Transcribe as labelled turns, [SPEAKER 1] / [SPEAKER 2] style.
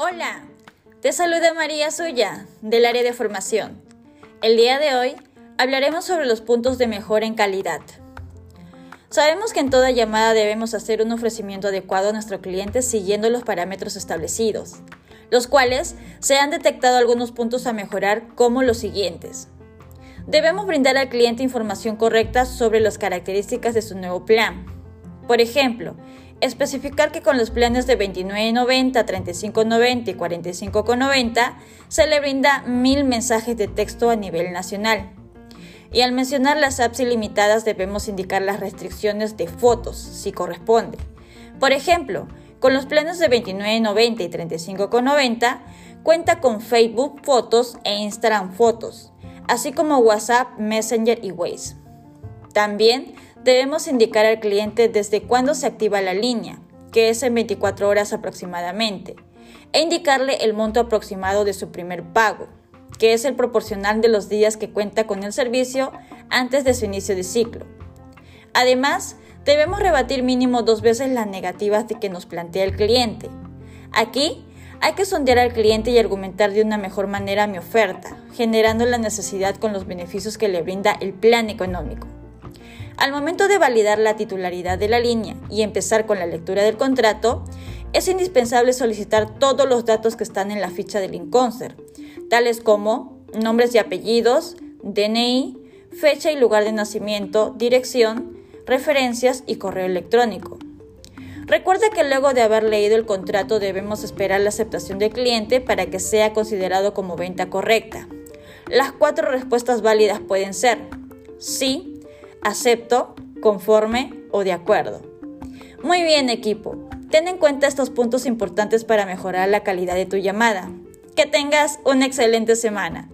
[SPEAKER 1] Hola, te saluda María Suya, del área de formación. El día de hoy hablaremos sobre los puntos de mejora en calidad. Sabemos que en toda llamada debemos hacer un ofrecimiento adecuado a nuestro cliente siguiendo los parámetros establecidos, los cuales se han detectado algunos puntos a mejorar como los siguientes. Debemos brindar al cliente información correcta sobre las características de su nuevo plan. Por ejemplo, especificar que con los planes de 29.90, 35.90 y 45.90 se le brinda mil mensajes de texto a nivel nacional y al mencionar las apps ilimitadas debemos indicar las restricciones de fotos, si corresponde. Por ejemplo, con los planes de 29.90 y 35.90 cuenta con Facebook Fotos e Instagram Fotos, así como WhatsApp, Messenger y Waze. También debemos indicar al cliente desde cuándo se activa la línea, que es en 24 horas aproximadamente, e indicarle el monto aproximado de su primer pago, que es el proporcional de los días que cuenta con el servicio antes de su inicio de ciclo. Además, debemos rebatir mínimo dos veces las negativas de que nos plantea el cliente. Aquí hay que sondear al cliente y argumentar de una mejor manera mi oferta, generando la necesidad con los beneficios que le brinda el plan económico. Al momento de validar la titularidad de la línea y empezar con la lectura del contrato, es indispensable solicitar todos los datos que están en la ficha del Inconcert, tales como nombres y apellidos, DNI, fecha y lugar de nacimiento, dirección, referencias y correo electrónico. Recuerda que luego de haber leído el contrato debemos esperar la aceptación del cliente para que sea considerado como venta correcta. Las cuatro respuestas válidas pueden ser sí, acepto, conforme o de acuerdo. Muy bien equipo, ten en cuenta estos puntos importantes para mejorar la calidad de tu llamada. Que tengas una excelente semana.